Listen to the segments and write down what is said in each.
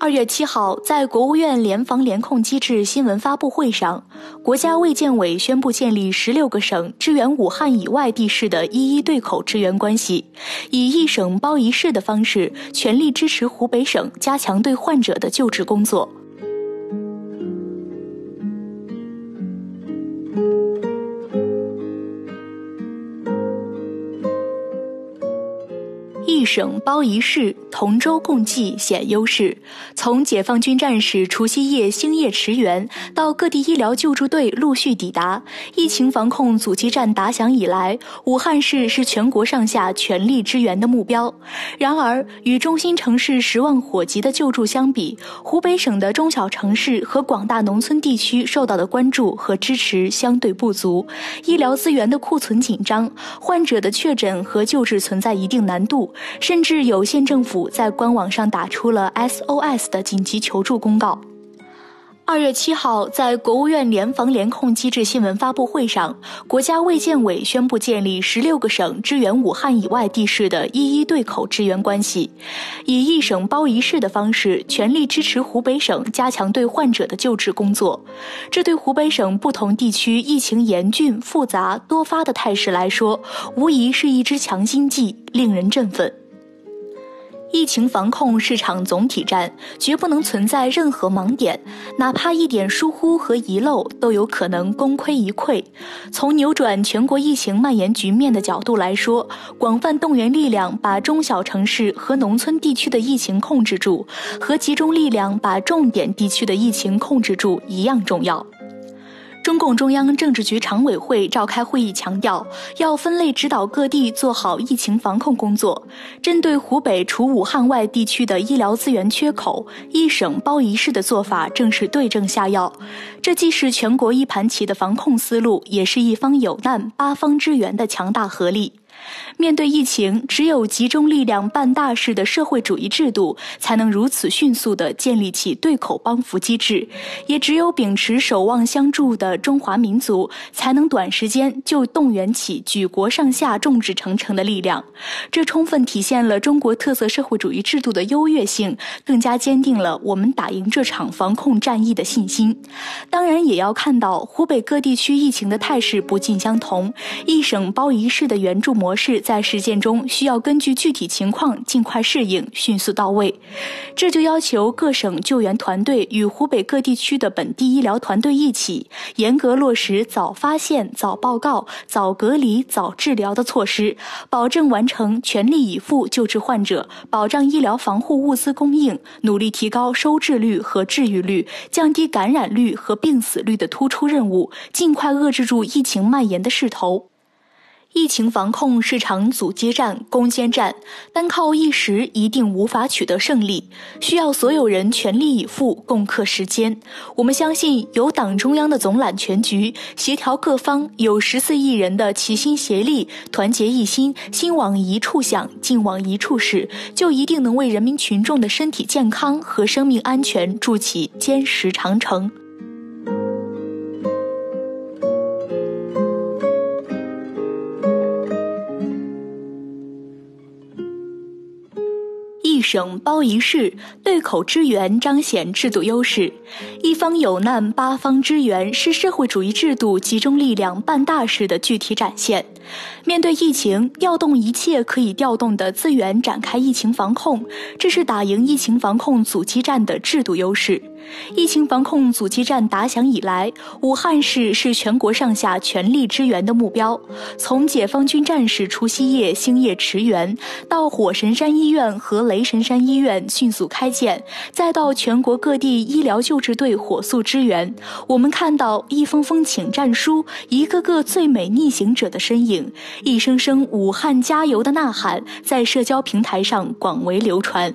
二月七号，在国务院联防联控机制新闻发布会上，国家卫健委宣布建立十六个省支援武汉以外地市的一一对口支援关系，以一省包一市的方式，全力支持湖北省加强对患者的救治工作。省包一市，同舟共济显优势。从解放军战士除夕夜星夜驰援，到各地医疗救助队陆续抵达，疫情防控阻击战打响以来，武汉市是全国上下全力支援的目标。然而，与中心城市十万火急的救助相比，湖北省的中小城市和广大农村地区受到的关注和支持相对不足，医疗资源的库存紧张，患者的确诊和救治存在一定难度。甚至有县政府在官网上打出了 SOS 的紧急求助公告。二月七号，在国务院联防联控机制新闻发布会上，国家卫健委宣布建立十六个省支援武汉以外地市的一一对口支援关系，以一省包一市的方式，全力支持湖北省加强对患者的救治工作。这对湖北省不同地区疫情严峻、复杂、多发的态势来说，无疑是一支强心剂，令人振奋。疫情防控是场总体战，绝不能存在任何盲点，哪怕一点疏忽和遗漏，都有可能功亏一篑。从扭转全国疫情蔓延局面的角度来说，广泛动员力量把中小城市和农村地区的疫情控制住，和集中力量把重点地区的疫情控制住一样重要。中共中央政治局常委会召开会议，强调要分类指导各地做好疫情防控工作。针对湖北除武汉外地区的医疗资源缺口，一省包一市的做法正是对症下药。这既是全国一盘棋的防控思路，也是一方有难八方支援的强大合力。面对疫情，只有集中力量办大事的社会主义制度，才能如此迅速地建立起对口帮扶机制；也只有秉持守望相助的中华民族，才能短时间就动员起举国上下众志成城的力量。这充分体现了中国特色社会主义制度的优越性，更加坚定了我们打赢这场防控战役的信心。当然，也要看到湖北各地区疫情的态势不尽相同，一省包一市的援助模模式。在实践中，需要根据具体情况尽快适应，迅速到位。这就要求各省救援团队与湖北各地区的本地医疗团队一起，严格落实早发现、早报告、早隔离、早治疗的措施，保证完成全力以赴救治患者，保障医疗防护物资供应，努力提高收治率和治愈率，降低感染率和病死率的突出任务，尽快遏制住疫情蔓延的势头。疫情防控是场阻击战、攻坚战，单靠一时一定无法取得胜利，需要所有人全力以赴，共克时艰。我们相信，有党中央的总揽全局，协调各方，有十四亿人的齐心协力、团结一心，心往一处想，劲往一处使，就一定能为人民群众的身体健康和生命安全筑起坚实长城。省包一市，对口支援彰显制度优势；一方有难，八方支援，是社会主义制度集中力量办大事的具体展现。面对疫情，调动一切可以调动的资源展开疫情防控，这是打赢疫情防控阻击战的制度优势。疫情防控阻击战打响以来，武汉市是全国上下全力支援的目标。从解放军战士除夕夜星夜驰援，到火神山医院和雷神山医院迅速开建，再到全国各地医疗救治队火速支援，我们看到一封封请战书，一个个最美逆行者的身影，一声声“武汉加油”的呐喊，在社交平台上广为流传。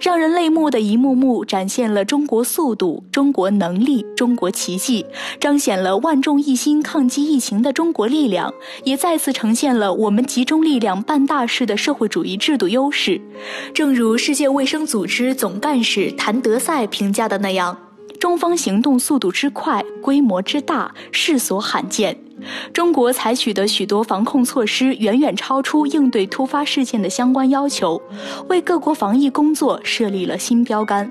让人泪目的一幕幕展现了中国速度、中国能力、中国奇迹，彰显了万众一心抗击疫情的中国力量，也再次呈现了我们集中力量办大事的社会主义制度优势。正如世界卫生组织总干事谭德赛评价的那样。中方行动速度之快，规模之大，世所罕见。中国采取的许多防控措施远远超出应对突发事件的相关要求，为各国防疫工作设立了新标杆。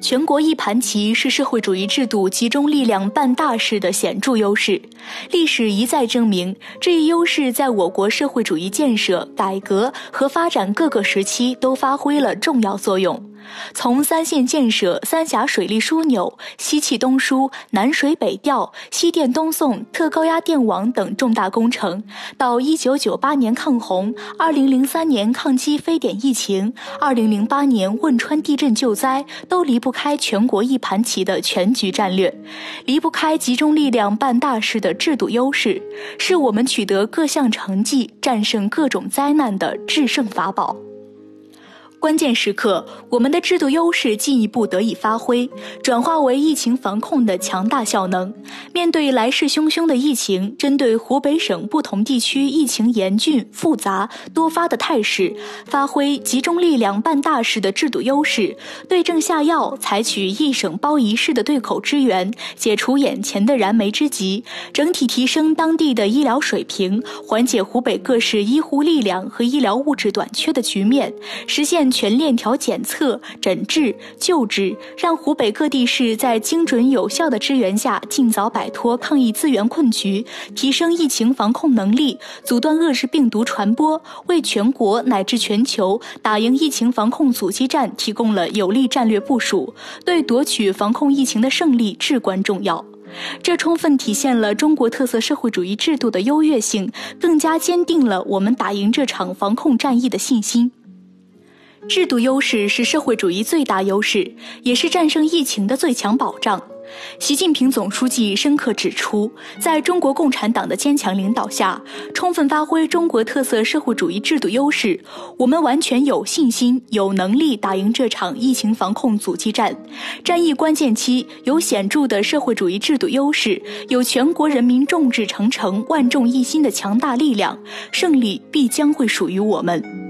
全国一盘棋是社会主义制度集中力量办大事的显著优势。历史一再证明，这一优势在我国社会主义建设、改革和发展各个时期都发挥了重要作用。从三线建设、三峡水利枢纽、西气东输、南水北调、西电东送、特高压电网等重大工程，到1998年抗洪、2003年抗击非典疫情、2008年汶川地震救灾，都离不开全国一盘棋的全局战略，离不开集中力量办大事的制度优势，是我们取得各项成绩、战胜各种灾难的制胜法宝。关键时刻，我们的制度优势进一步得以发挥，转化为疫情防控的强大效能。面对来势汹汹的疫情，针对湖北省不同地区疫情严峻、复杂、多发的态势，发挥集中力量办大事的制度优势，对症下药，采取一省包一市的对口支援，解除眼前的燃眉之急，整体提升当地的医疗水平，缓解湖北各市医护力量和医疗物质短缺的局面，实现。全链条检测、诊治、救治，让湖北各地市在精准有效的支援下，尽早摆脱抗疫资源困局，提升疫情防控能力，阻断恶式病毒传播，为全国乃至全球打赢疫情防控阻击战提供了有力战略部署，对夺取防控疫情的胜利至关重要。这充分体现了中国特色社会主义制度的优越性，更加坚定了我们打赢这场防控战役的信心。制度优势是社会主义最大优势，也是战胜疫情的最强保障。习近平总书记深刻指出，在中国共产党的坚强领导下，充分发挥中国特色社会主义制度优势，我们完全有信心、有能力打赢这场疫情防控阻击战。战役关键期，有显著的社会主义制度优势，有全国人民众志成城、万众一心的强大力量，胜利必将会属于我们。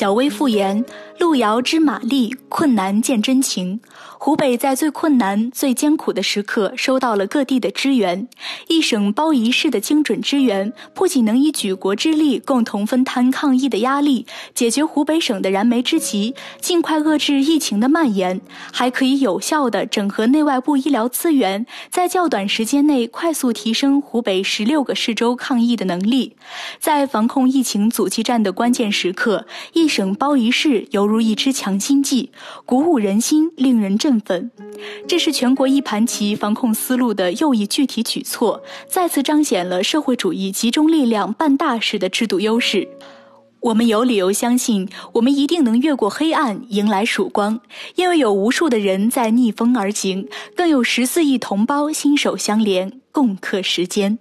小薇复言：“路遥知马力，困难见真情。”湖北在最困难、最艰苦的时刻收到了各地的支援，一省包一市的精准支援，不仅能以举国之力共同分摊抗疫的压力，解决湖北省的燃眉之急，尽快遏制疫情的蔓延，还可以有效的整合内外部医疗资源，在较短时间内快速提升湖北十六个市州抗疫的能力。在防控疫情阻击战的关键时刻，一省包一市犹如一支强心剂，鼓舞人心，令人振。振奋，这是全国一盘棋防控思路的又一具体举措，再次彰显了社会主义集中力量办大事的制度优势。我们有理由相信，我们一定能越过黑暗，迎来曙光，因为有无数的人在逆风而行，更有十四亿同胞心手相连，共克时艰。